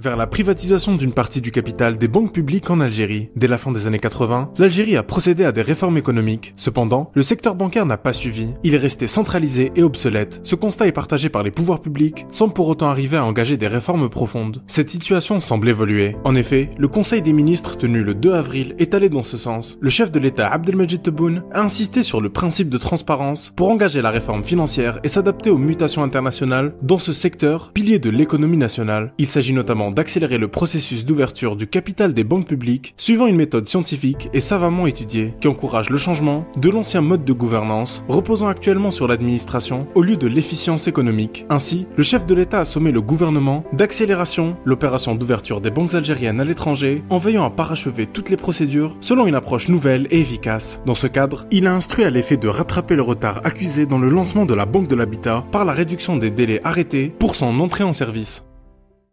vers la privatisation d'une partie du capital des banques publiques en Algérie. Dès la fin des années 80, l'Algérie a procédé à des réformes économiques. Cependant, le secteur bancaire n'a pas suivi. Il est resté centralisé et obsolète. Ce constat est partagé par les pouvoirs publics sans pour autant arriver à engager des réformes profondes. Cette situation semble évoluer. En effet, le Conseil des ministres tenu le 2 avril est allé dans ce sens. Le chef de l'État Abdelmajid Tebboune a insisté sur le principe de transparence pour engager la réforme financière et s'adapter aux mutations internationales dans ce secteur, pilier de l'économie nationale. Il s'agit notamment d'accélérer le processus d'ouverture du capital des banques publiques suivant une méthode scientifique et savamment étudiée qui encourage le changement de l'ancien mode de gouvernance reposant actuellement sur l'administration au lieu de l'efficience économique. Ainsi, le chef de l'État a sommé le gouvernement d'accélération l'opération d'ouverture des banques algériennes à l'étranger en veillant à parachever toutes les procédures selon une approche nouvelle et efficace. Dans ce cadre, il a instruit à l'effet de rattraper le retard accusé dans le lancement de la Banque de l'Habitat par la réduction des délais arrêtés pour son entrée en service.